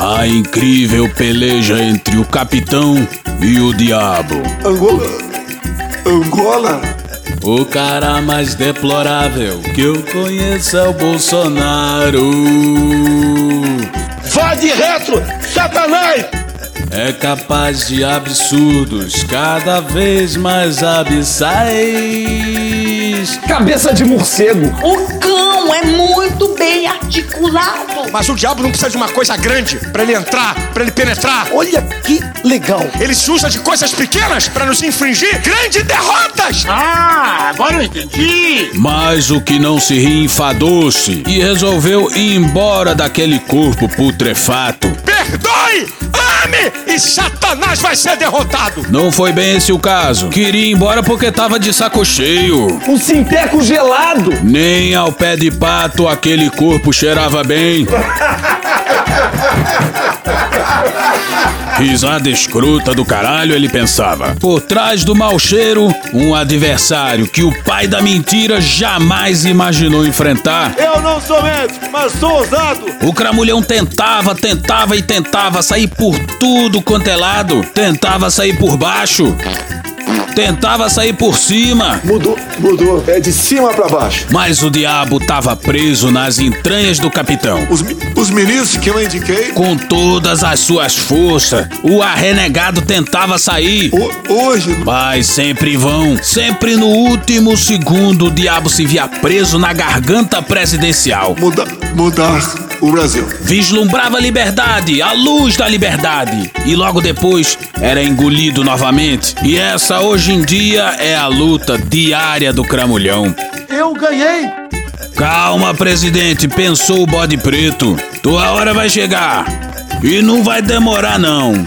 A incrível peleja entre o capitão e o diabo. Angola? Angola? O cara mais deplorável que eu conheço é o Bolsonaro. Vá de retro, Satanás! É capaz de absurdos cada vez mais abissais. Cabeça de morcego. O cão é muito bem articulado. Mas o diabo não precisa de uma coisa grande para ele entrar, para ele penetrar. Olha que legal. Ele se usa de coisas pequenas para nos infringir grandes derrotas. Ah, agora eu entendi. Mas o que não se ri enfadou-se e resolveu ir embora daquele corpo putrefato. Perdoe, ame e Satanás vai ser derrotado. Não foi bem esse o caso. Queria ir embora porque tava de saco cheio. Um sinteco gelado. Nem ao pé de pato aquele corpo cheirava bem. Risada escrota do caralho, ele pensava. Por trás do mau cheiro, um adversário que o pai da mentira jamais imaginou enfrentar. Eu não sou médico, mas sou ousado. O cramulhão tentava, tentava e tentava sair por tudo quanto é lado. Tentava sair por baixo. Tentava sair por cima. Mudou, mudou. É de cima pra baixo. Mas o diabo tava preso nas entranhas do capitão. Os, os ministros que eu indiquei, Com todas as suas forças, o arrenegado tentava sair. ho- hoje, Mas sempre vão, sempre no último segundo o diabo se via preso na garganta presidencial. muda, mudar o Brasil. Vislumbrava a liberdade, a luz da liberdade, e logo depois era engolido novamente. E essa hoje em dia é a luta diária do cramulhão. Eu ganhei. Calma, presidente, pensou o bode preto. Tua hora vai chegar. E não vai demorar, não.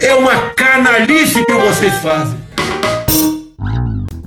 É uma canalice que vocês fazem.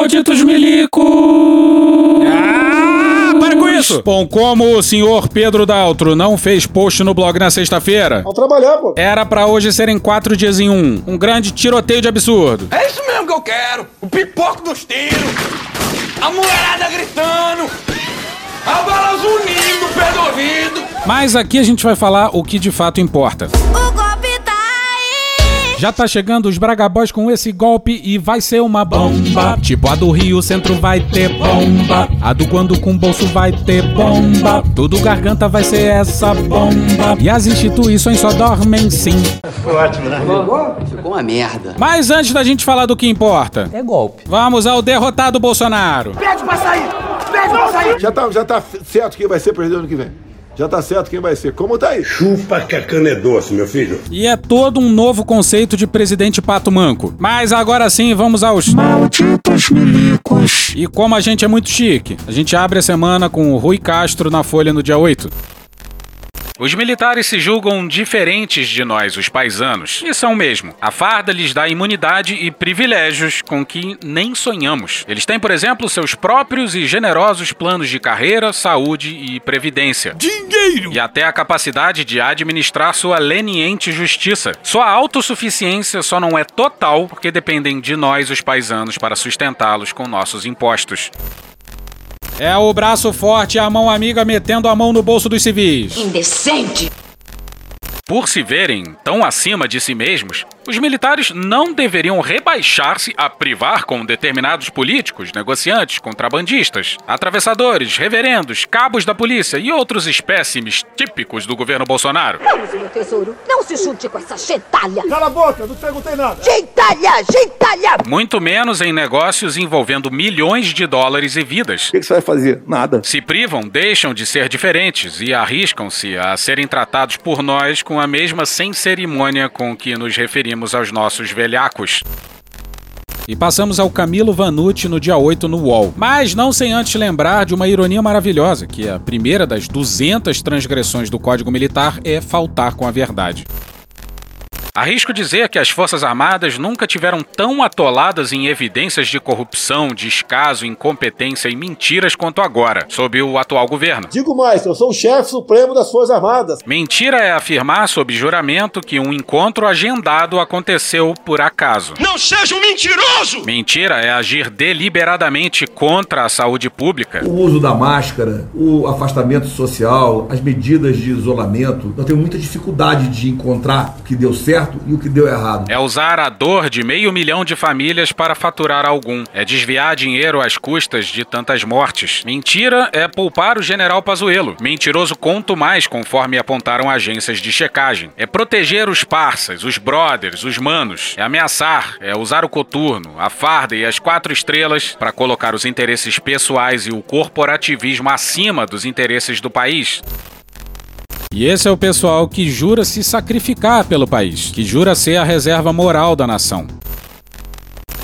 Malditos milico! Ah, para com isso! Bom, como o senhor Pedro Daltro não fez post no blog na sexta-feira, Vamos trabalhar, pô. era pra hoje serem quatro dias em um. Um grande tiroteio de absurdo. É isso mesmo que eu quero. O pipoco dos tiros. A mulherada gritando. A bala zunindo, pé do ouvido. Mas aqui a gente vai falar o que de fato importa. O golpe! Já tá chegando os Bragabós com esse golpe e vai ser uma bomba. Tipo a do Rio Centro vai ter bomba. A do Quando com Bolso vai ter bomba. Tudo garganta vai ser essa bomba. E as instituições só dormem sim. Ficou uma merda. Mas antes da gente falar do que importa, É golpe. vamos ao derrotado Bolsonaro. Pede pra sair! Pede pra sair! Já tá, já tá certo quem vai ser presidente ano que vem. Já tá certo quem vai ser. Como tá aí? Chupa que a cana é doce, meu filho. E é todo um novo conceito de presidente pato manco. Mas agora sim, vamos aos malditos milicos. E como a gente é muito chique, a gente abre a semana com o Rui Castro na Folha no dia 8. Os militares se julgam diferentes de nós, os paisanos, e são mesmo. A farda lhes dá imunidade e privilégios com que nem sonhamos. Eles têm, por exemplo, seus próprios e generosos planos de carreira, saúde e previdência. Dinheiro! E até a capacidade de administrar sua leniente justiça. Sua autossuficiência só não é total porque dependem de nós, os paisanos, para sustentá-los com nossos impostos. É o braço forte e a mão amiga metendo a mão no bolso dos civis. Indecente! Por se verem tão acima de si mesmos, os militares não deveriam rebaixar-se a privar com determinados políticos, negociantes, contrabandistas, atravessadores, reverendos, cabos da polícia e outros espécimes típicos do governo Bolsonaro. Vamos, meu tesouro, não se chute com essa gentalha! Cala a boca, não te perguntei nada. Gentalha, gentalha! Muito menos em negócios envolvendo milhões de dólares e vidas. O que, que você vai fazer? Nada. Se privam, deixam de ser diferentes e arriscam-se a serem tratados por nós com a mesma sem cerimônia com que nos referimos aos nossos velhacos. E passamos ao Camilo Vanucci no dia 8 no UOL. Mas não sem antes lembrar de uma ironia maravilhosa, que a primeira das 200 transgressões do Código Militar é faltar com a verdade. Arrisco dizer que as Forças Armadas nunca tiveram tão atoladas em evidências de corrupção, descaso, incompetência e mentiras quanto agora, sob o atual governo. Digo mais, eu sou o chefe supremo das Forças Armadas. Mentira é afirmar sob juramento que um encontro agendado aconteceu por acaso. Não seja um mentiroso! Mentira é agir deliberadamente contra a saúde pública. O uso da máscara, o afastamento social, as medidas de isolamento. Nós temos muita dificuldade de encontrar o que deu certo e o que deu errado. É usar a dor de meio milhão de famílias para faturar algum. É desviar dinheiro às custas de tantas mortes. Mentira é poupar o general Pazuello. Mentiroso conto mais, conforme apontaram agências de checagem. É proteger os parças, os brothers, os manos. É ameaçar, é usar o coturno, a farda e as quatro estrelas para colocar os interesses pessoais e o corporativismo acima dos interesses do país. E esse é o pessoal que jura se sacrificar pelo país, que jura ser a reserva moral da nação.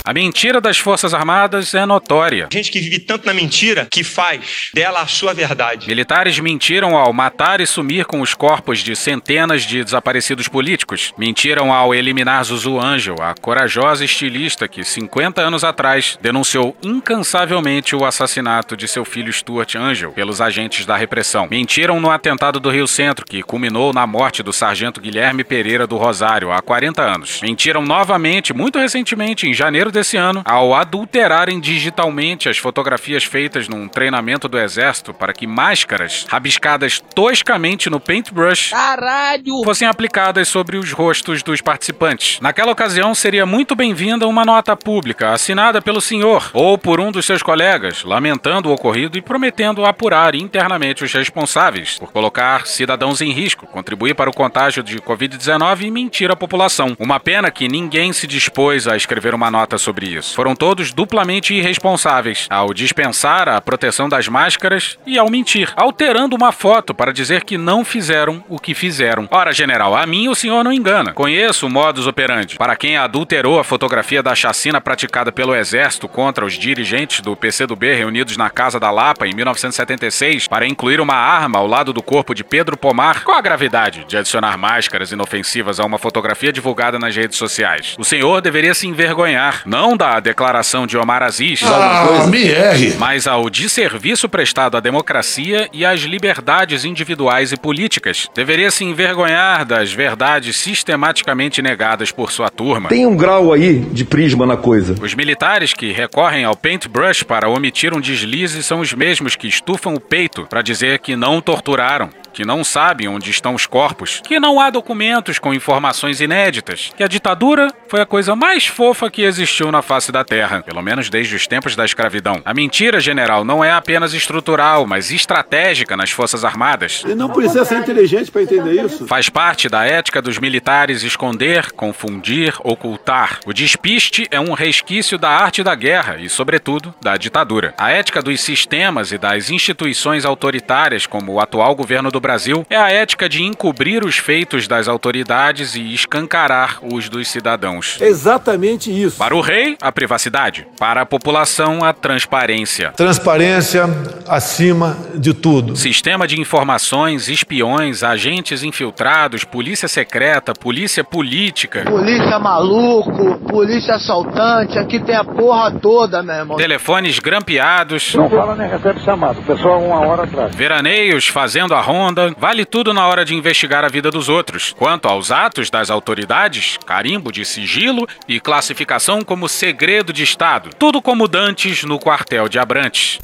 A mentira das Forças Armadas é notória. Gente que vive tanto na mentira que faz dela a sua verdade. Militares mentiram ao matar e sumir com os corpos de centenas de desaparecidos políticos. Mentiram ao eliminar Zuzu Angel, a corajosa estilista que 50 anos atrás denunciou incansavelmente o assassinato de seu filho Stuart Angel pelos agentes da repressão. Mentiram no atentado do Rio Centro, que culminou na morte do sargento Guilherme Pereira do Rosário há 40 anos. Mentiram novamente, muito recentemente, em janeiro desse ano, ao adulterarem digitalmente as fotografias feitas num treinamento do exército para que máscaras rabiscadas toscamente no paintbrush Caralho! fossem aplicadas sobre os rostos dos participantes. Naquela ocasião, seria muito bem-vinda uma nota pública assinada pelo senhor ou por um dos seus colegas, lamentando o ocorrido e prometendo apurar internamente os responsáveis por colocar cidadãos em risco, contribuir para o contágio de Covid-19 e mentir à população. Uma pena que ninguém se dispôs a escrever uma nota sobre isso. Foram todos duplamente irresponsáveis ao dispensar a proteção das máscaras e ao mentir, alterando uma foto para dizer que não fizeram o que fizeram. Ora, general, a mim o senhor não engana. Conheço o modus operandi. Para quem adulterou a fotografia da chacina praticada pelo exército contra os dirigentes do PCdoB reunidos na Casa da Lapa em 1976 para incluir uma arma ao lado do corpo de Pedro Pomar, qual a gravidade de adicionar máscaras inofensivas a uma fotografia divulgada nas redes sociais? O senhor deveria se envergonhar não da declaração de Omar Aziz, Ah, me erre. mas ao desserviço prestado à democracia e às liberdades individuais e políticas. Deveria se envergonhar das verdades sistematicamente negadas por sua turma. Tem um grau aí de prisma na coisa. Os militares que recorrem ao paintbrush para omitir um deslize são os mesmos que estufam o peito para dizer que não torturaram, que não sabem onde estão os corpos, que não há documentos com informações inéditas, que a ditadura foi a coisa mais fofa que existiu na face da Terra, pelo menos desde os tempos da escravidão. A mentira, general, não é apenas estrutural, mas estratégica nas Forças Armadas. E não precisa ser inteligente para entender isso. Faz parte da ética dos militares esconder, confundir, ocultar. O despiste é um resquício da arte da guerra e, sobretudo, da ditadura. A ética dos sistemas e das instituições autoritárias, como o atual governo do Brasil, é a ética de encobrir os feitos das autoridades e escancarar os dos cidadãos. Exatamente isso. Para o rei, a privacidade. Para a população, a transparência. Transparência acima de tudo. Sistema de informações, espiões, agentes infiltrados, polícia secreta, polícia política, Polícia maluco, polícia assaltante, aqui tem a porra toda, meu irmão. telefones grampeados, Não fala nem recebe chamado, o pessoal uma hora atrás. veraneios fazendo a ronda, vale tudo na hora de investigar a vida dos outros. Quanto aos atos das autoridades, carimbo de sigilo e classificação como segredo de Estado. Tudo como dantes no quartel de Abrantes.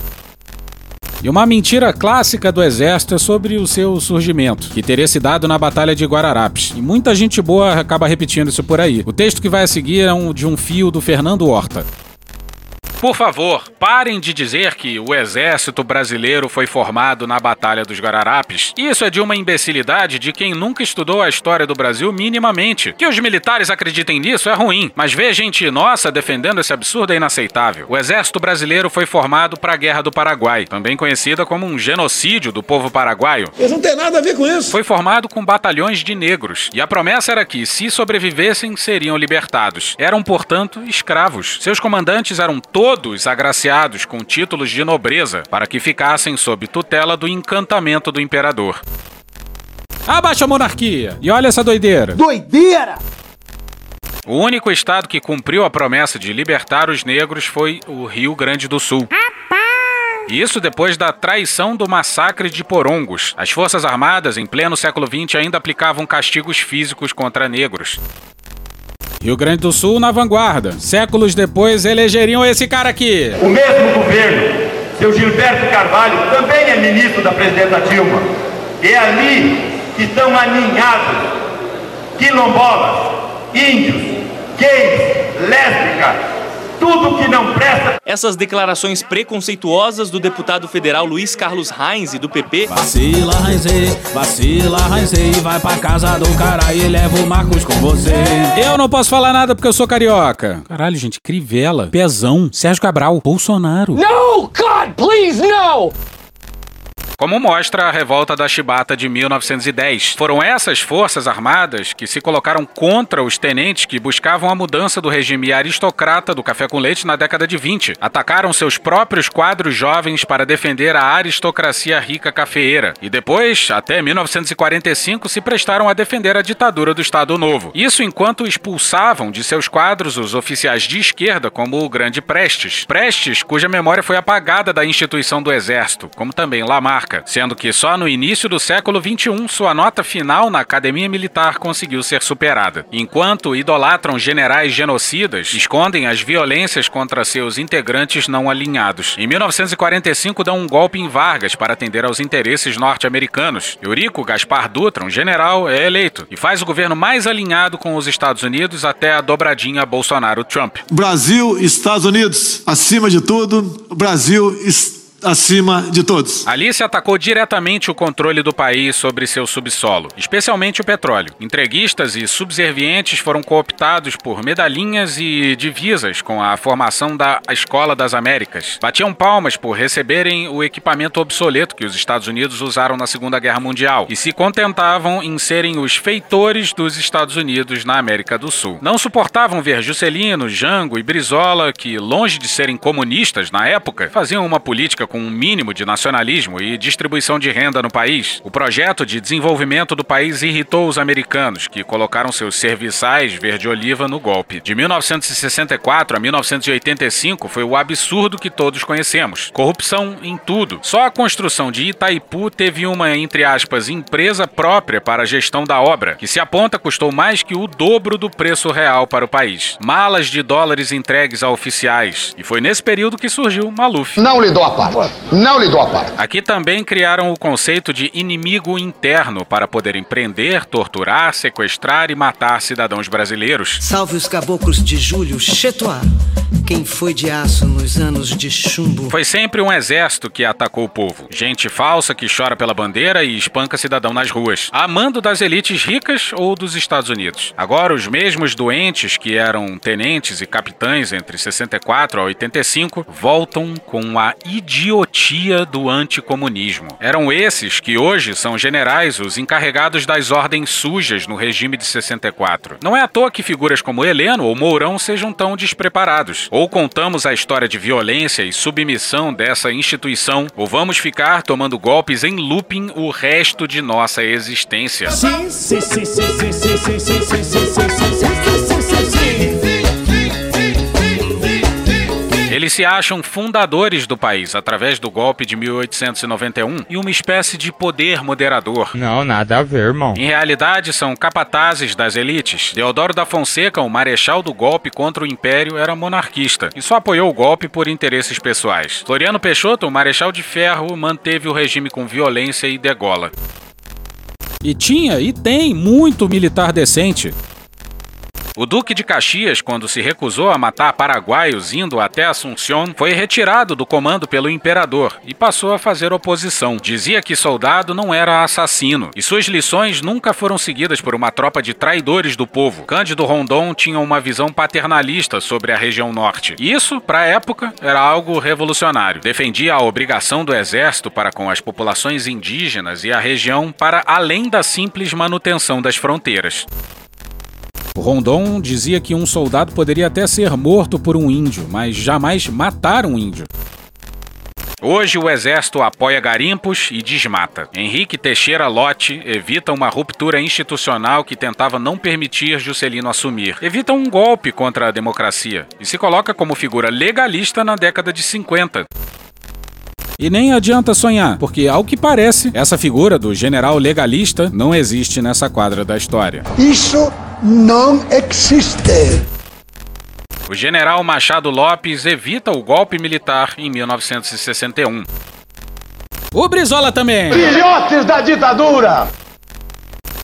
E uma mentira clássica do exército é sobre o seu surgimento, que teria se dado na Batalha de Guararapes. E muita gente boa acaba repetindo isso por aí. O texto que vai a seguir é um, de um fio do Fernando Horta. Por favor, parem de dizer que o exército brasileiro foi formado na Batalha dos Guararapes. Isso é de uma imbecilidade de quem nunca estudou a história do Brasil minimamente. Que os militares acreditem nisso é ruim, mas ver gente nossa defendendo esse absurdo é inaceitável. O exército brasileiro foi formado para a Guerra do Paraguai, também conhecida como um genocídio do povo paraguaio. Eles não tem nada a ver com isso. Foi formado com batalhões de negros, e a promessa era que, se sobrevivessem, seriam libertados. Eram, portanto, escravos. Seus comandantes eram todos agraciados com títulos de nobreza, para que ficassem sob tutela do encantamento do imperador. Abaixa a monarquia! E olha essa doideira! Doideira! O único estado que cumpriu a promessa de libertar os negros foi o Rio Grande do Sul. Isso depois da traição do massacre de Porongos. As Forças Armadas, em pleno século XX, ainda aplicavam castigos físicos contra negros. Rio Grande do Sul na vanguarda. Séculos depois elegeriam esse cara aqui. O mesmo governo, seu Gilberto Carvalho, também é ministro da presidenta Dilma. É ali que estão aninhados quilombolas, índios, gays, lésbicas, tudo que não presta. Essas declarações preconceituosas do deputado federal Luiz Carlos Reins e do PP. Vacila, Renzei, vacila, Renzei, vai pra casa do cara e leva o Marcos com você. Eu não posso falar nada porque eu sou carioca. Caralho, gente, Crivella, Pezão, Sérgio Cabral, Bolsonaro. No, God, please, no! Como mostra a revolta da Chibata de 1910. Foram essas forças armadas que se colocaram contra os tenentes que buscavam a mudança do regime aristocrata do café com leite na década de 20. Atacaram seus próprios quadros jovens para defender a aristocracia rica cafeeira. E depois, até 1945, se prestaram a defender a ditadura do Estado Novo. Isso enquanto expulsavam de seus quadros os oficiais de esquerda, como o Grande Prestes. Prestes, cuja memória foi apagada da instituição do Exército, como também Lamarck sendo que só no início do século XXI sua nota final na Academia Militar conseguiu ser superada. Enquanto idolatram generais genocidas, escondem as violências contra seus integrantes não alinhados. Em 1945 dão um golpe em Vargas para atender aos interesses norte-americanos. Eurico Gaspar Dutra, um general, é eleito e faz o governo mais alinhado com os Estados Unidos até a dobradinha Bolsonaro-Trump. Brasil, Estados Unidos, acima de tudo, Brasil está acima de todos. Ali se atacou diretamente o controle do país sobre seu subsolo, especialmente o petróleo. Entreguistas e subservientes foram cooptados por medalhinhas e divisas com a formação da Escola das Américas. Batiam palmas por receberem o equipamento obsoleto que os Estados Unidos usaram na Segunda Guerra Mundial e se contentavam em serem os feitores dos Estados Unidos na América do Sul. Não suportavam ver Juscelino, Jango e Brizola, que, longe de serem comunistas na época, faziam uma política com um mínimo de nacionalismo e distribuição de renda no país. O projeto de desenvolvimento do país irritou os americanos, que colocaram seus serviçais verde-oliva no golpe. De 1964 a 1985 foi o absurdo que todos conhecemos. Corrupção em tudo. Só a construção de Itaipu teve uma, entre aspas, empresa própria para a gestão da obra, que se aponta custou mais que o dobro do preço real para o país. Malas de dólares entregues a oficiais. E foi nesse período que surgiu Maluf. Não lhe dou a Não lhe dou a parte. Aqui também criaram o conceito de inimigo interno para poderem prender, torturar, sequestrar e matar cidadãos brasileiros. Salve os caboclos de Júlio Chetoá. Quem foi de aço nos anos de chumbo? Foi sempre um exército que atacou o povo. Gente falsa que chora pela bandeira e espanca cidadão nas ruas. A mando das elites ricas ou dos Estados Unidos. Agora, os mesmos doentes que eram tenentes e capitães entre 64 a 85 voltam com a idiotia do anticomunismo. Eram esses que hoje são generais os encarregados das ordens sujas no regime de 64. Não é à toa que figuras como Heleno ou Mourão sejam tão despreparados. Ou contamos a história de violência e submissão dessa instituição, ou vamos ficar tomando golpes em looping o resto de nossa existência. Sim, sim, sim, sim, sim, sim, sim, sim, sim, sim, sim, Eles se acham fundadores do país através do golpe de 1891 e uma espécie de poder moderador. Não, nada a ver, irmão. Em realidade, são capatazes das elites. Deodoro da Fonseca, o marechal do golpe contra o Império, era monarquista e só apoiou o golpe por interesses pessoais. Floriano Peixoto, o marechal de ferro, manteve o regime com violência e degola. E tinha e tem muito militar decente. O Duque de Caxias, quando se recusou a matar paraguaios indo até Assunción, foi retirado do comando pelo imperador e passou a fazer oposição. Dizia que soldado não era assassino e suas lições nunca foram seguidas por uma tropa de traidores do povo. Cândido Rondon tinha uma visão paternalista sobre a região norte. Isso, para a época, era algo revolucionário. Defendia a obrigação do exército para com as populações indígenas e a região para além da simples manutenção das fronteiras. Rondon dizia que um soldado poderia até ser morto por um índio, mas jamais matar um índio. Hoje o exército apoia garimpos e desmata. Henrique Teixeira Lote evita uma ruptura institucional que tentava não permitir Juscelino assumir. Evita um golpe contra a democracia e se coloca como figura legalista na década de 50. E nem adianta sonhar, porque ao que parece, essa figura do general legalista não existe nessa quadra da história. Isso não existe. O general Machado Lopes evita o golpe militar em 1961. O Brizola também. Filhotes da ditadura!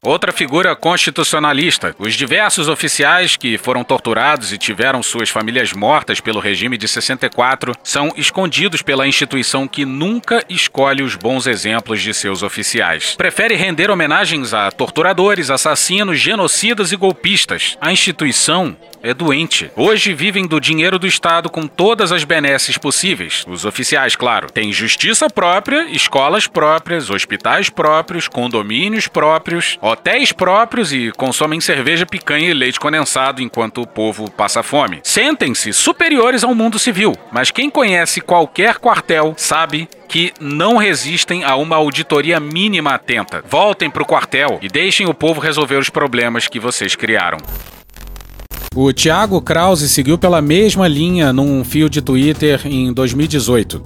Outra figura constitucionalista. Os diversos oficiais que foram torturados e tiveram suas famílias mortas pelo regime de 64 são escondidos pela instituição que nunca escolhe os bons exemplos de seus oficiais. Prefere render homenagens a torturadores, assassinos, genocidas e golpistas. A instituição é doente. Hoje vivem do dinheiro do Estado com todas as benesses possíveis. Os oficiais, claro, têm justiça própria, escolas próprias, hospitais próprios, condomínios próprios, hotéis próprios e consomem cerveja, picanha e leite condensado enquanto o povo passa fome. Sentem-se superiores ao mundo civil, mas quem conhece qualquer quartel sabe que não resistem a uma auditoria mínima atenta. Voltem para o quartel e deixem o povo resolver os problemas que vocês criaram. O Thiago Krause seguiu pela mesma linha num fio de Twitter em 2018.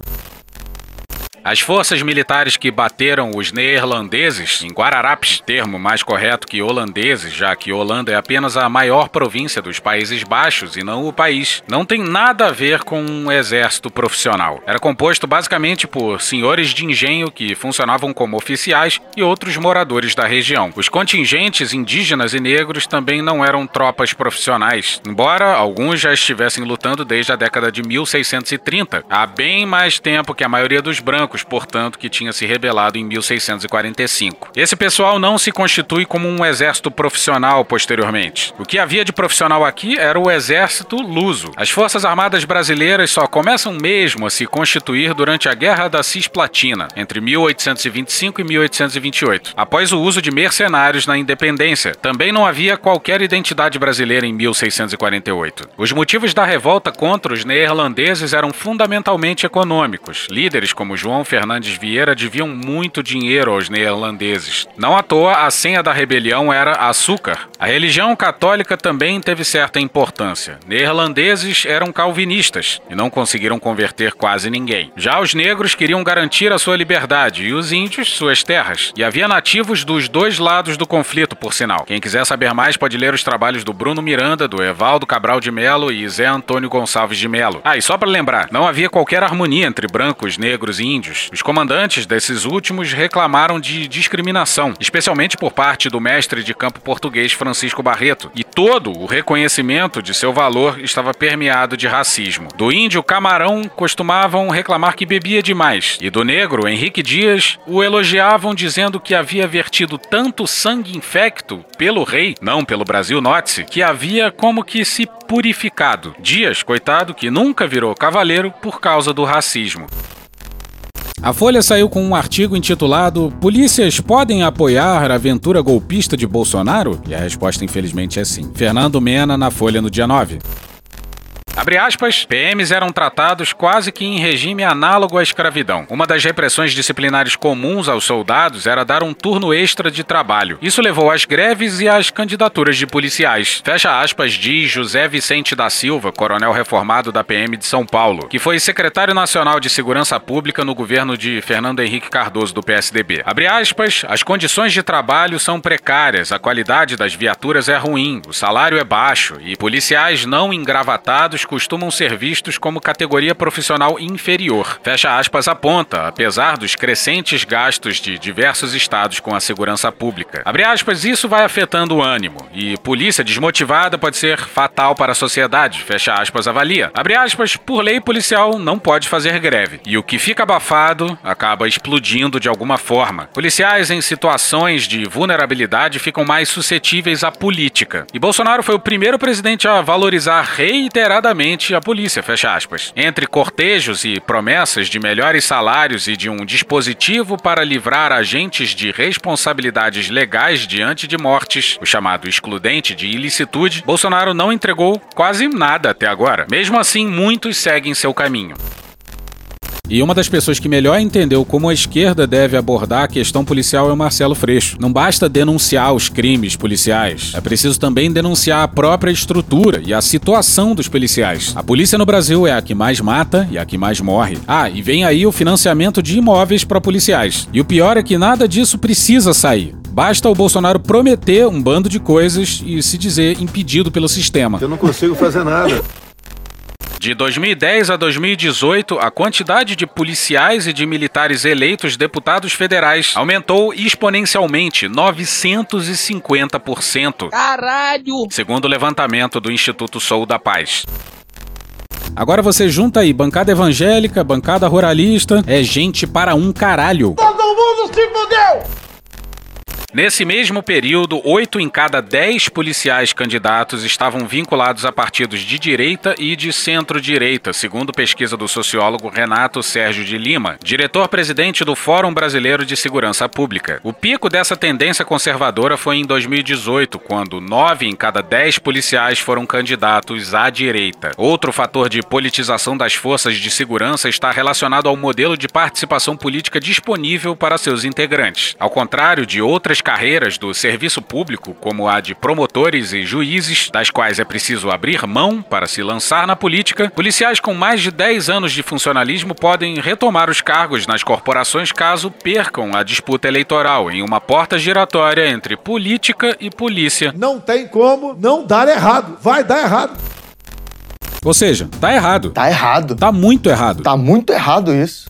As forças militares que bateram os neerlandeses, em Guararapes, termo mais correto que holandeses, já que Holanda é apenas a maior província dos Países Baixos e não o país, não tem nada a ver com um exército profissional. Era composto basicamente por senhores de engenho que funcionavam como oficiais e outros moradores da região. Os contingentes indígenas e negros também não eram tropas profissionais, embora alguns já estivessem lutando desde a década de 1630, há bem mais tempo que a maioria dos brancos portanto, que tinha se rebelado em 1645. Esse pessoal não se constitui como um exército profissional posteriormente. O que havia de profissional aqui era o exército luso. As Forças Armadas Brasileiras só começam mesmo a se constituir durante a Guerra da Cisplatina, entre 1825 e 1828, após o uso de mercenários na independência. Também não havia qualquer identidade brasileira em 1648. Os motivos da revolta contra os neerlandeses eram fundamentalmente econômicos. Líderes como João Fernandes Vieira deviam muito dinheiro aos neerlandeses. Não à toa, a senha da rebelião era açúcar. A religião católica também teve certa importância. Neerlandeses eram calvinistas e não conseguiram converter quase ninguém. Já os negros queriam garantir a sua liberdade e os índios suas terras. E havia nativos dos dois lados do conflito, por sinal. Quem quiser saber mais pode ler os trabalhos do Bruno Miranda, do Evaldo Cabral de Melo e Zé Antônio Gonçalves de Melo. Ah, e só para lembrar, não havia qualquer harmonia entre brancos, negros e índios. Os comandantes desses últimos reclamaram de discriminação, especialmente por parte do mestre de campo português Francisco Barreto, e todo o reconhecimento de seu valor estava permeado de racismo. Do índio Camarão costumavam reclamar que bebia demais, e do negro Henrique Dias o elogiavam dizendo que havia vertido tanto sangue infecto pelo rei, não pelo Brasil, note-se, que havia como que se purificado. Dias, coitado, que nunca virou cavaleiro por causa do racismo. A Folha saiu com um artigo intitulado Polícias podem apoiar a aventura golpista de Bolsonaro? E a resposta, infelizmente, é sim. Fernando Mena, na Folha, no dia 9. Abre aspas, PMs eram tratados quase que em regime análogo à escravidão. Uma das repressões disciplinares comuns aos soldados era dar um turno extra de trabalho. Isso levou às greves e às candidaturas de policiais. Fecha aspas, diz José Vicente da Silva, coronel reformado da PM de São Paulo, que foi secretário nacional de Segurança Pública no governo de Fernando Henrique Cardoso do PSDB. Abre aspas, as condições de trabalho são precárias, a qualidade das viaturas é ruim, o salário é baixo e policiais não engravatados costumam ser vistos como categoria profissional inferior. Fecha aspas aponta, apesar dos crescentes gastos de diversos estados com a segurança pública. Abre aspas, isso vai afetando o ânimo. E polícia desmotivada pode ser fatal para a sociedade. Fecha aspas, avalia. Abre aspas, por lei policial não pode fazer greve. E o que fica abafado acaba explodindo de alguma forma. Policiais em situações de vulnerabilidade ficam mais suscetíveis à política. E Bolsonaro foi o primeiro presidente a valorizar reiteradamente a polícia, fecha aspas. Entre cortejos e promessas de melhores salários e de um dispositivo para livrar agentes de responsabilidades legais diante de mortes, o chamado excludente de ilicitude, Bolsonaro não entregou quase nada até agora. Mesmo assim, muitos seguem seu caminho. E uma das pessoas que melhor entendeu como a esquerda deve abordar a questão policial é o Marcelo Freixo. Não basta denunciar os crimes policiais, é preciso também denunciar a própria estrutura e a situação dos policiais. A polícia no Brasil é a que mais mata e a que mais morre. Ah, e vem aí o financiamento de imóveis para policiais. E o pior é que nada disso precisa sair. Basta o Bolsonaro prometer um bando de coisas e se dizer impedido pelo sistema. Eu não consigo fazer nada. De 2010 a 2018, a quantidade de policiais e de militares eleitos deputados federais aumentou exponencialmente 950%. Caralho! Segundo o levantamento do Instituto Sou da Paz. Agora você junta aí bancada evangélica, bancada ruralista, é gente para um caralho. Todo mundo se fudeu! Nesse mesmo período, oito em cada dez policiais candidatos estavam vinculados a partidos de direita e de centro-direita, segundo pesquisa do sociólogo Renato Sérgio de Lima, diretor-presidente do Fórum Brasileiro de Segurança Pública. O pico dessa tendência conservadora foi em 2018, quando nove em cada dez policiais foram candidatos à direita. Outro fator de politização das forças de segurança está relacionado ao modelo de participação política disponível para seus integrantes. Ao contrário de outras carreiras do serviço público, como a de promotores e juízes, das quais é preciso abrir mão para se lançar na política, policiais com mais de 10 anos de funcionalismo podem retomar os cargos nas corporações caso percam a disputa eleitoral em uma porta giratória entre política e polícia. Não tem como não dar errado. Vai dar errado. Ou seja, tá errado. Tá errado. Tá muito errado. Tá muito errado isso.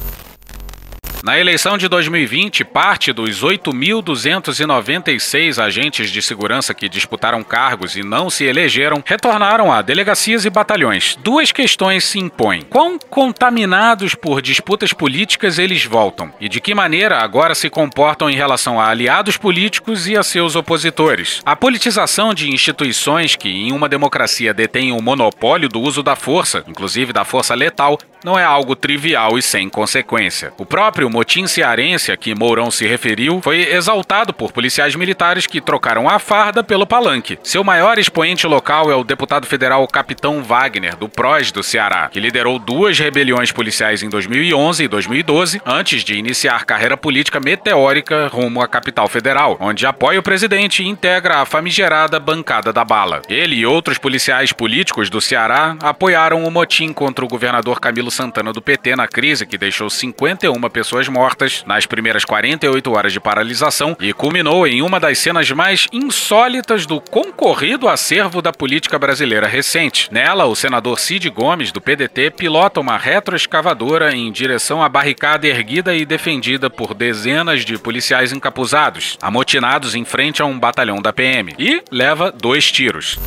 Na eleição de 2020, parte dos 8.296 agentes de segurança que disputaram cargos e não se elegeram retornaram a delegacias e batalhões. Duas questões se impõem: quão contaminados por disputas políticas eles voltam e de que maneira agora se comportam em relação a aliados políticos e a seus opositores. A politização de instituições que em uma democracia detêm o monopólio do uso da força, inclusive da força letal, não é algo trivial e sem consequência. O próprio motim cearense a que Mourão se referiu foi exaltado por policiais militares que trocaram a farda pelo palanque. Seu maior expoente local é o deputado federal Capitão Wagner, do PROS do Ceará, que liderou duas rebeliões policiais em 2011 e 2012, antes de iniciar carreira política meteórica rumo à capital federal, onde apoia o presidente e integra a famigerada bancada da bala. Ele e outros policiais políticos do Ceará apoiaram o motim contra o governador Camilo Santana do PT na crise que deixou 51 pessoas mortas nas primeiras 48 horas de paralisação e culminou em uma das cenas mais insólitas do concorrido acervo da política brasileira recente. Nela, o senador Cid Gomes, do PDT, pilota uma retroescavadora em direção à barricada erguida e defendida por dezenas de policiais encapuzados, amotinados em frente a um batalhão da PM, e leva dois tiros.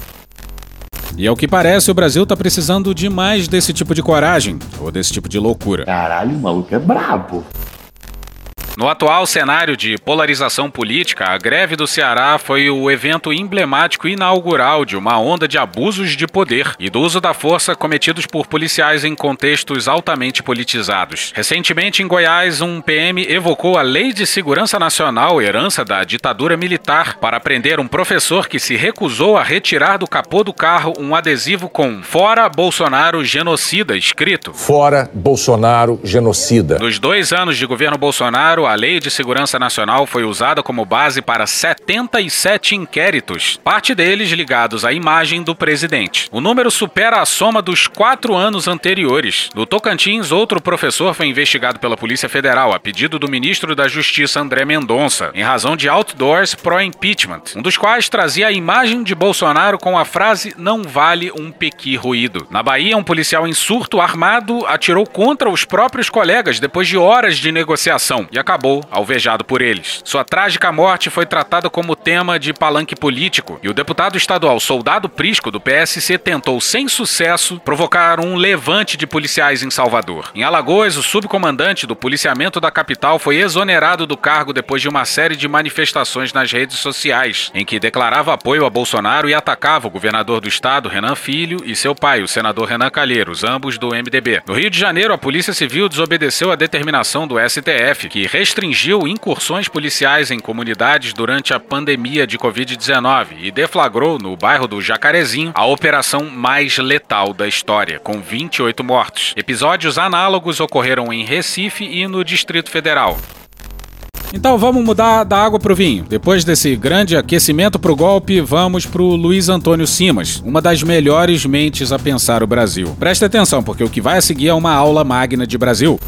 E ao que parece, o Brasil tá precisando de mais desse tipo de coragem, ou desse tipo de loucura. Caralho, o maluco é brabo. No atual cenário de polarização política, a greve do Ceará foi o evento emblemático inaugural de uma onda de abusos de poder e do uso da força cometidos por policiais em contextos altamente politizados. Recentemente, em Goiás, um PM evocou a Lei de Segurança Nacional, herança da ditadura militar, para prender um professor que se recusou a retirar do capô do carro um adesivo com Fora Bolsonaro Genocida escrito. Fora Bolsonaro Genocida. Nos dois anos de governo Bolsonaro, Bolsonaro, a Lei de Segurança Nacional foi usada como base para 77 inquéritos, parte deles ligados à imagem do presidente. O número supera a soma dos quatro anos anteriores. No Tocantins, outro professor foi investigado pela Polícia Federal a pedido do ministro da Justiça André Mendonça, em razão de outdoors pró-impeachment, um dos quais trazia a imagem de Bolsonaro com a frase não vale um pequi ruído. Na Bahia, um policial em surto armado atirou contra os próprios colegas depois de horas de negociação e acabou alvejado por eles. Sua trágica morte foi tratada como tema de palanque político e o deputado estadual Soldado Prisco do PSC tentou sem sucesso provocar um levante de policiais em Salvador. Em Alagoas, o subcomandante do policiamento da capital foi exonerado do cargo depois de uma série de manifestações nas redes sociais, em que declarava apoio a Bolsonaro e atacava o governador do estado, Renan Filho, e seu pai, o senador Renan Calheiros, ambos do MDB. No Rio de Janeiro, a Polícia Civil desobedeceu a determinação do STF, que restringiu incursões policiais em comunidades durante a pandemia de Covid-19 e deflagrou no bairro do Jacarezinho a operação mais letal da história, com 28 mortos. Episódios análogos ocorreram em Recife e no Distrito Federal. Então vamos mudar da água pro vinho. Depois desse grande aquecimento pro golpe, vamos pro Luiz Antônio Simas, uma das melhores mentes a pensar o Brasil. Preste atenção, porque o que vai a seguir é uma aula magna de Brasil.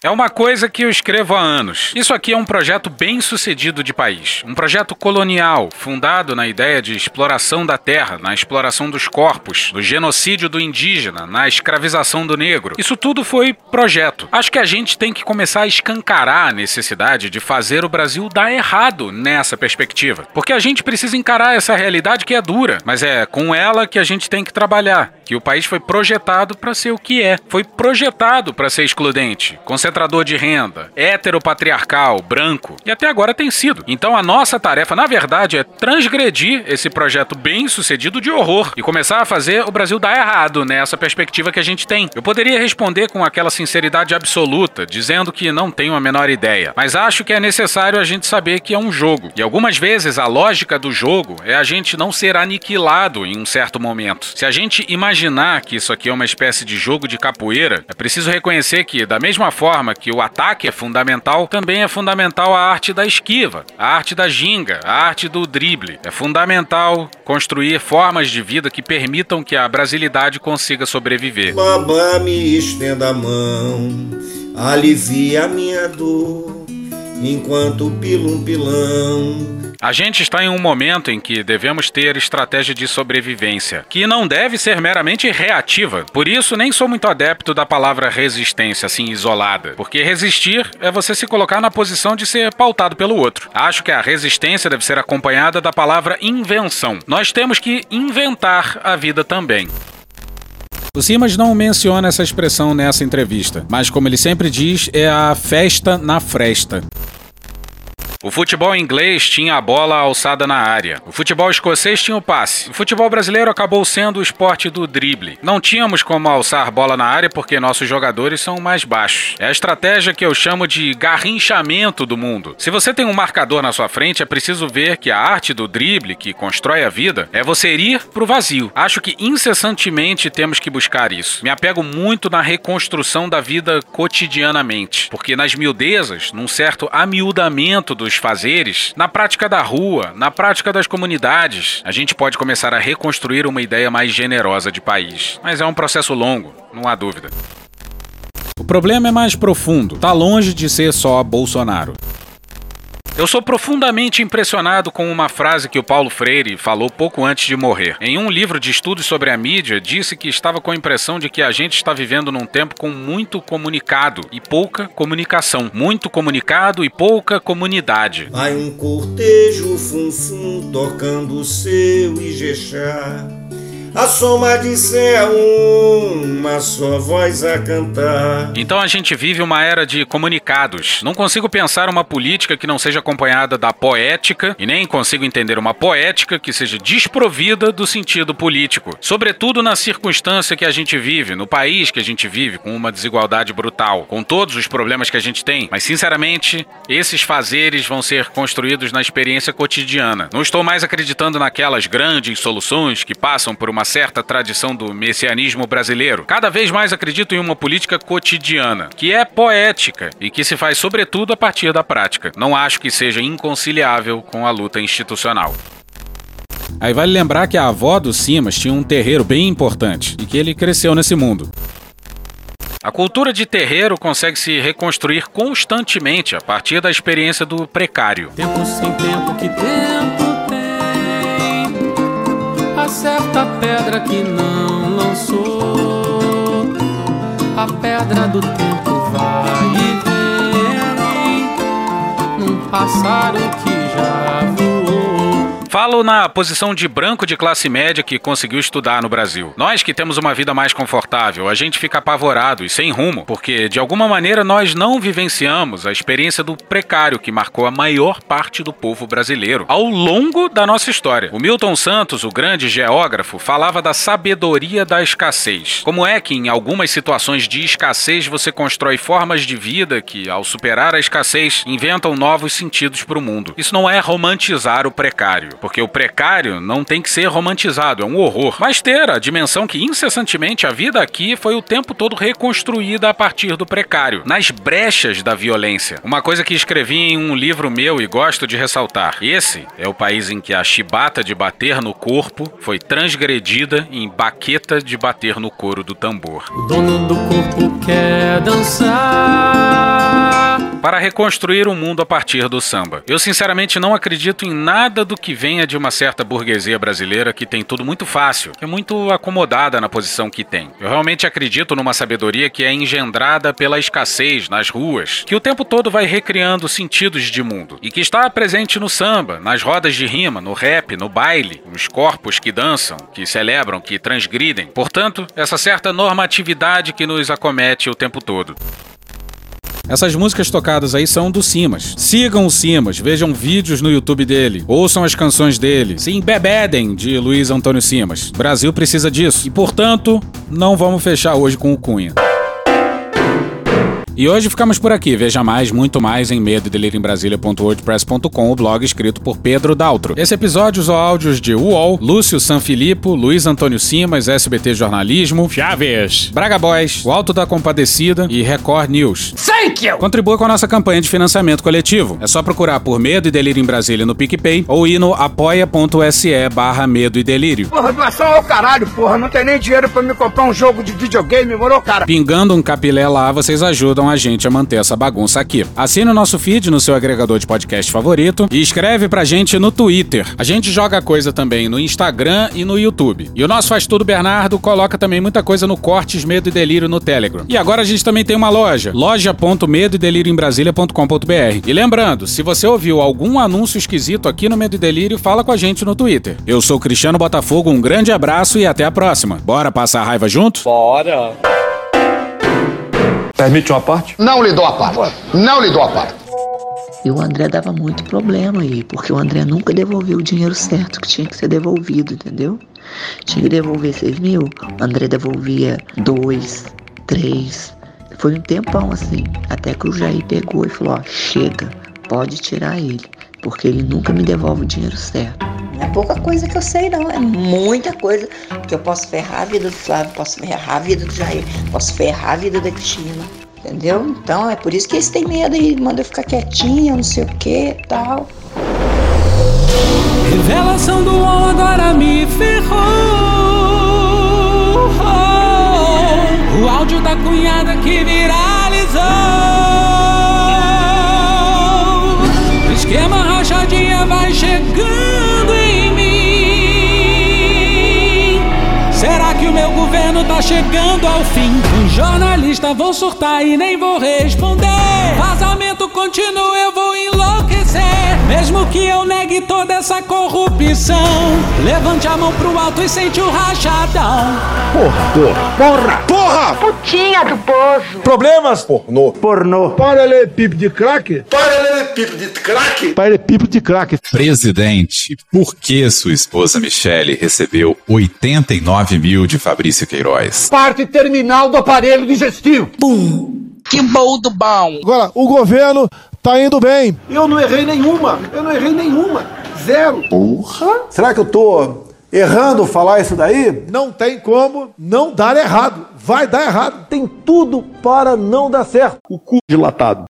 É uma coisa que eu escrevo há anos. Isso aqui é um projeto bem sucedido de país. Um projeto colonial, fundado na ideia de exploração da terra, na exploração dos corpos, do genocídio do indígena, na escravização do negro. Isso tudo foi projeto. Acho que a gente tem que começar a escancarar a necessidade de fazer o Brasil dar errado nessa perspectiva. Porque a gente precisa encarar essa realidade que é dura, mas é com ela que a gente tem que trabalhar. Que o país foi projetado para ser o que é. Foi projetado para ser excludente concentrador de renda, heteropatriarcal, branco, e até agora tem sido. Então a nossa tarefa, na verdade, é transgredir esse projeto bem sucedido de horror e começar a fazer o Brasil dar errado nessa perspectiva que a gente tem. Eu poderia responder com aquela sinceridade absoluta, dizendo que não tenho a menor ideia, mas acho que é necessário a gente saber que é um jogo. E algumas vezes a lógica do jogo é a gente não ser aniquilado em um certo momento. Se a gente imaginar que isso aqui é uma espécie de jogo de capoeira, é preciso reconhecer que, da mesma forma, forma que o ataque é fundamental, também é fundamental a arte da esquiva, a arte da ginga, a arte do drible. É fundamental construir formas de vida que permitam que a brasilidade consiga sobreviver. Babá, me estenda a mão, alivia a minha dor, enquanto pilum pilão a gente está em um momento em que devemos ter estratégia de sobrevivência, que não deve ser meramente reativa. Por isso, nem sou muito adepto da palavra resistência, assim isolada, porque resistir é você se colocar na posição de ser pautado pelo outro. Acho que a resistência deve ser acompanhada da palavra invenção. Nós temos que inventar a vida também. O Simas não menciona essa expressão nessa entrevista, mas como ele sempre diz, é a festa na fresta. O futebol inglês tinha a bola alçada na área. O futebol escocês tinha o passe. O futebol brasileiro acabou sendo o esporte do drible. Não tínhamos como alçar bola na área porque nossos jogadores são mais baixos. É a estratégia que eu chamo de garrinchamento do mundo. Se você tem um marcador na sua frente, é preciso ver que a arte do drible, que constrói a vida, é você ir pro vazio. Acho que incessantemente temos que buscar isso. Me apego muito na reconstrução da vida cotidianamente, porque nas miudezas, num certo amiudamento do dos fazeres, na prática da rua, na prática das comunidades, a gente pode começar a reconstruir uma ideia mais generosa de país. Mas é um processo longo, não há dúvida. O problema é mais profundo, tá longe de ser só Bolsonaro. Eu sou profundamente impressionado com uma frase que o Paulo Freire falou pouco antes de morrer. Em um livro de estudos sobre a mídia, disse que estava com a impressão de que a gente está vivendo num tempo com muito comunicado e pouca comunicação. Muito comunicado e pouca comunidade. Vai um cortejo fum-fum tocando o seu Ijexá. A soma de ser uma só voz a cantar. Então a gente vive uma era de comunicados. Não consigo pensar uma política que não seja acompanhada da poética e nem consigo entender uma poética que seja desprovida do sentido político. Sobretudo na circunstância que a gente vive, no país que a gente vive, com uma desigualdade brutal, com todos os problemas que a gente tem. Mas sinceramente, esses fazeres vão ser construídos na experiência cotidiana. Não estou mais acreditando naquelas grandes soluções que passam por uma uma certa tradição do messianismo brasileiro, cada vez mais acredito em uma política cotidiana, que é poética e que se faz sobretudo a partir da prática. Não acho que seja inconciliável com a luta institucional. Aí vale lembrar que a avó do Simas tinha um terreiro bem importante e que ele cresceu nesse mundo. A cultura de terreiro consegue se reconstruir constantemente a partir da experiência do precário. Tempo sem tempo, que tempo tem? Acerta a pedra que não lançou. A pedra do tempo vai e vem. Num pássaro que. Falo na posição de branco de classe média que conseguiu estudar no Brasil. Nós que temos uma vida mais confortável, a gente fica apavorado e sem rumo, porque de alguma maneira nós não vivenciamos a experiência do precário que marcou a maior parte do povo brasileiro ao longo da nossa história. O Milton Santos, o grande geógrafo, falava da sabedoria da escassez. Como é que em algumas situações de escassez você constrói formas de vida que, ao superar a escassez, inventam novos sentidos para o mundo. Isso não é romantizar o precário porque o precário não tem que ser romantizado, é um horror, mas ter a dimensão que incessantemente a vida aqui foi o tempo todo reconstruída a partir do precário, nas brechas da violência. Uma coisa que escrevi em um livro meu e gosto de ressaltar: esse é o país em que a chibata de bater no corpo foi transgredida em baqueta de bater no couro do tambor. O dono do corpo quer dançar. Para reconstruir o mundo a partir do samba. Eu sinceramente não acredito em nada do que venha de uma certa burguesia brasileira que tem tudo muito fácil, é muito acomodada na posição que tem. Eu realmente acredito numa sabedoria que é engendrada pela escassez nas ruas, que o tempo todo vai recriando sentidos de mundo e que está presente no samba, nas rodas de rima, no rap, no baile, nos corpos que dançam, que celebram, que transgridem. Portanto, essa certa normatividade que nos acomete o tempo todo. Essas músicas tocadas aí são do Simas. Sigam o Simas, vejam vídeos no YouTube dele, ouçam as canções dele, se embebedem de Luiz Antônio Simas. O Brasil precisa disso. E, portanto, não vamos fechar hoje com o Cunha. E hoje ficamos por aqui. Veja mais, muito mais em medo o blog escrito por Pedro Daltro. Esse episódio usou áudios de UOL, Lúcio Sanfilippo, Luiz Antônio Simas, SBT Jornalismo, Chaves, Braga Boys, O Alto da Compadecida e Record News. Thank you! Contribua com a nossa campanha de financiamento coletivo. É só procurar por Medo e Delírio em Brasília no PicPay ou ir no apoia.se barra Medo e Delírio. Porra, doação ao caralho, porra. Não tem nem dinheiro pra me comprar um jogo de videogame, morou, cara? Pingando um capilé lá, vocês ajudam a gente a manter essa bagunça aqui. Assine o nosso feed no seu agregador de podcast favorito e escreve pra gente no Twitter. A gente joga coisa também no Instagram e no YouTube. E o nosso Faz Tudo Bernardo coloca também muita coisa no Cortes Medo e Delírio no Telegram. E agora a gente também tem uma loja, loja.medoedelirioembrasilha.com.br. E lembrando, se você ouviu algum anúncio esquisito aqui no Medo e Delírio, fala com a gente no Twitter. Eu sou Cristiano Botafogo, um grande abraço e até a próxima. Bora passar a raiva junto? Bora! Permite uma parte? Não lhe dou a parte. Não lhe dou a parte. E o André dava muito problema aí, porque o André nunca devolveu o dinheiro certo que tinha que ser devolvido, entendeu? Tinha que devolver 6 mil, o André devolvia 2, 3. Foi um tempão assim, até que o Jair pegou e falou: ó, chega, pode tirar ele, porque ele nunca me devolve o dinheiro certo. Não é pouca coisa que eu sei, não. É muita coisa que eu posso ferrar a vida do Flávio, posso ferrar a vida do Jair, posso ferrar a vida da Cristina. Entendeu? Então é por isso que eles têm medo e mandam eu ficar quietinha, não sei o que tal. Revelação do UOL agora me ferrou. O áudio da cunhada que viralizou. Chegando ao fim? Um jornalista vou surtar e nem vou responder. Vazamento contínuo, eu vou enlouquecer. Mesmo que eu negue toda essa corrupção, levante a mão pro alto e sente o rachadão. Porra, porra, porra, porra! Putinha do poço. Problemas? Pornô. Pornô. Paralelepípedo de crack? Paralelepípedo de crack? Paralelepípedo de crack. Presidente, por que sua esposa Michele recebeu 89 mil de Fabrício Queiroz? Parte terminal do aparelho digestivo. Pum. Que bom do bom. Agora, o governo tá indo bem. Eu não errei nenhuma. Eu não errei nenhuma. Zero. Porra! Será que eu tô errando falar isso daí, não tem como não dar errado. Vai dar errado. Tem tudo para não dar certo. O cu dilatado.